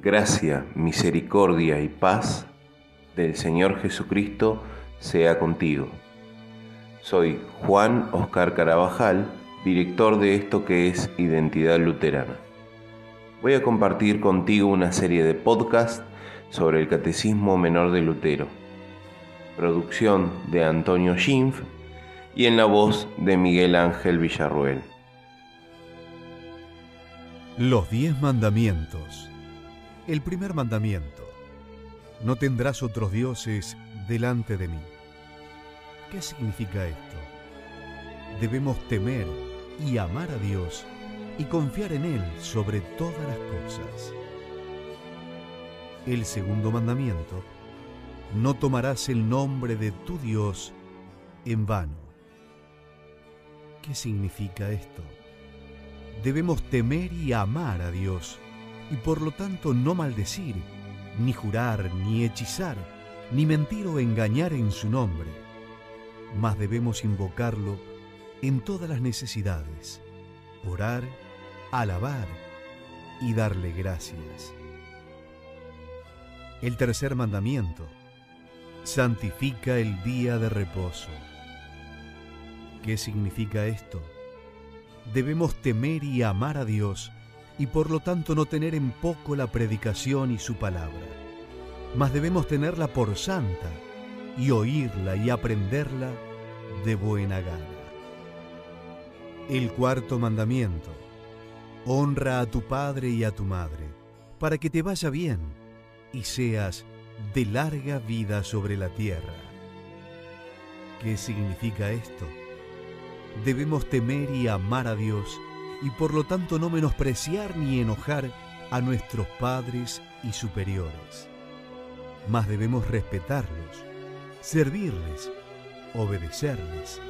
Gracia, misericordia y paz del Señor Jesucristo sea contigo. Soy Juan Oscar Carabajal, director de esto que es Identidad Luterana. Voy a compartir contigo una serie de podcasts sobre el Catecismo Menor de Lutero, producción de Antonio Schimpf y en la voz de Miguel Ángel Villarruel. Los diez mandamientos. El primer mandamiento. No tendrás otros dioses delante de mí. ¿Qué significa esto? Debemos temer y amar a Dios y confiar en Él sobre todas las cosas. El segundo mandamiento. No tomarás el nombre de tu Dios en vano. ¿Qué significa esto? debemos temer y amar a Dios, y por lo tanto no maldecir, ni jurar, ni hechizar, ni mentir o engañar en su nombre, mas debemos invocarlo en todas las necesidades, orar, alabar y darle gracias. El tercer mandamiento, santifica el día de reposo. ¿Qué significa esto? debemos temer y amar a Dios y por lo tanto no tener en poco la predicación y su palabra, mas debemos tenerla por santa y oírla y aprenderla de buena gana. El cuarto mandamiento. Honra a tu padre y a tu madre, para que te vaya bien y seas de larga vida sobre la tierra. ¿Qué significa esto? debemos temer y amar a Dios y por lo tanto no menospreciar ni enojar a nuestros padres y superiores. Mas debemos respetarlos, servirles, obedecerles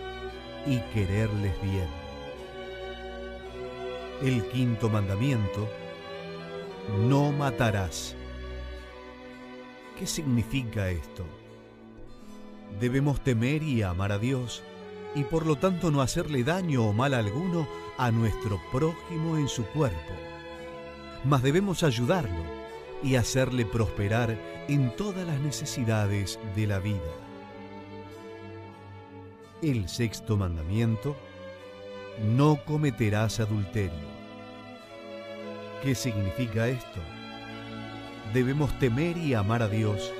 y quererles bien. El quinto mandamiento, no matarás. ¿Qué significa esto? Debemos temer y amar a Dios y por lo tanto no hacerle daño o mal alguno a nuestro prójimo en su cuerpo. Mas debemos ayudarlo y hacerle prosperar en todas las necesidades de la vida. El sexto mandamiento, no cometerás adulterio. ¿Qué significa esto? Debemos temer y amar a Dios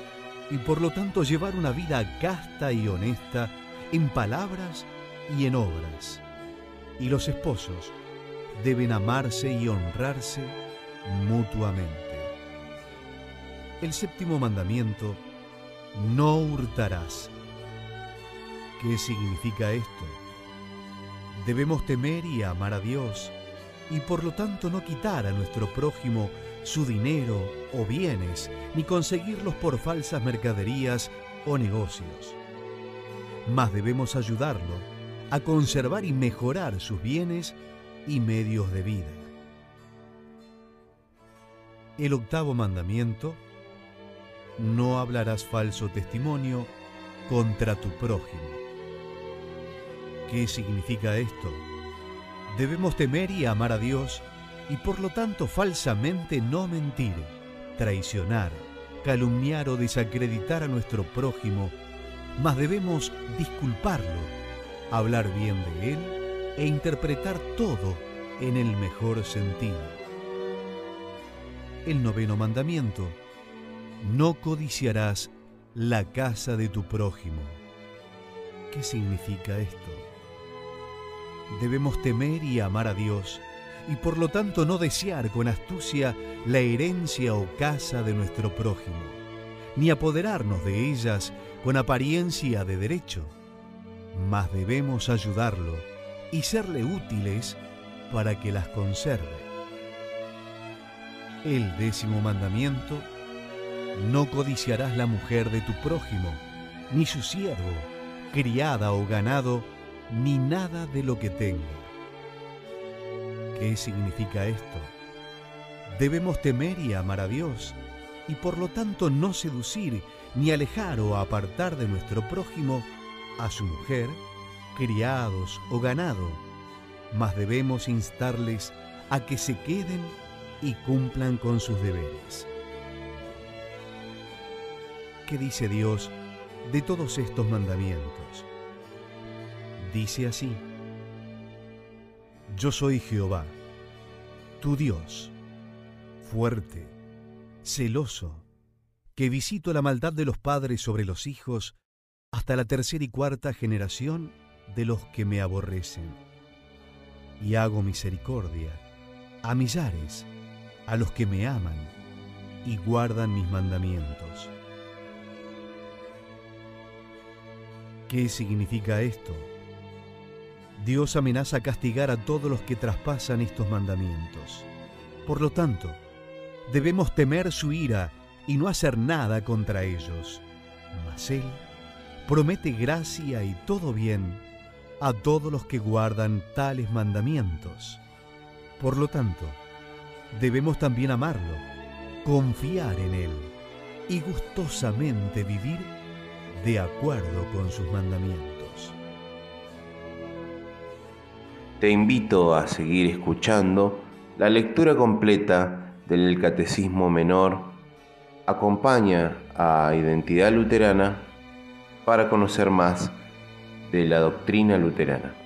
y por lo tanto llevar una vida casta y honesta en palabras y en obras. Y los esposos deben amarse y honrarse mutuamente. El séptimo mandamiento, no hurtarás. ¿Qué significa esto? Debemos temer y amar a Dios y por lo tanto no quitar a nuestro prójimo su dinero o bienes, ni conseguirlos por falsas mercaderías o negocios más debemos ayudarlo a conservar y mejorar sus bienes y medios de vida. El octavo mandamiento, no hablarás falso testimonio contra tu prójimo. ¿Qué significa esto? Debemos temer y amar a Dios y por lo tanto falsamente no mentir, traicionar, calumniar o desacreditar a nuestro prójimo mas debemos disculparlo, hablar bien de él e interpretar todo en el mejor sentido. El noveno mandamiento, no codiciarás la casa de tu prójimo. ¿Qué significa esto? Debemos temer y amar a Dios y por lo tanto no desear con astucia la herencia o casa de nuestro prójimo, ni apoderarnos de ellas con apariencia de derecho, mas debemos ayudarlo y serle útiles para que las conserve. El décimo mandamiento, no codiciarás la mujer de tu prójimo, ni su siervo, criada o ganado, ni nada de lo que tenga. ¿Qué significa esto? Debemos temer y amar a Dios y por lo tanto no seducir ni alejar o apartar de nuestro prójimo a su mujer, criados o ganado, mas debemos instarles a que se queden y cumplan con sus deberes. ¿qué dice Dios de todos estos mandamientos? Dice así, Yo soy Jehová, tu Dios, fuerte, celoso, que visito la maldad de los padres sobre los hijos hasta la tercera y cuarta generación de los que me aborrecen. Y hago misericordia a millares, a los que me aman y guardan mis mandamientos. ¿Qué significa esto? Dios amenaza castigar a todos los que traspasan estos mandamientos. Por lo tanto, debemos temer su ira y no hacer nada contra ellos. Mas Él promete gracia y todo bien a todos los que guardan tales mandamientos. Por lo tanto, debemos también amarlo, confiar en Él y gustosamente vivir de acuerdo con sus mandamientos. Te invito a seguir escuchando la lectura completa del Catecismo Menor. Acompaña a Identidad Luterana para conocer más de la doctrina luterana.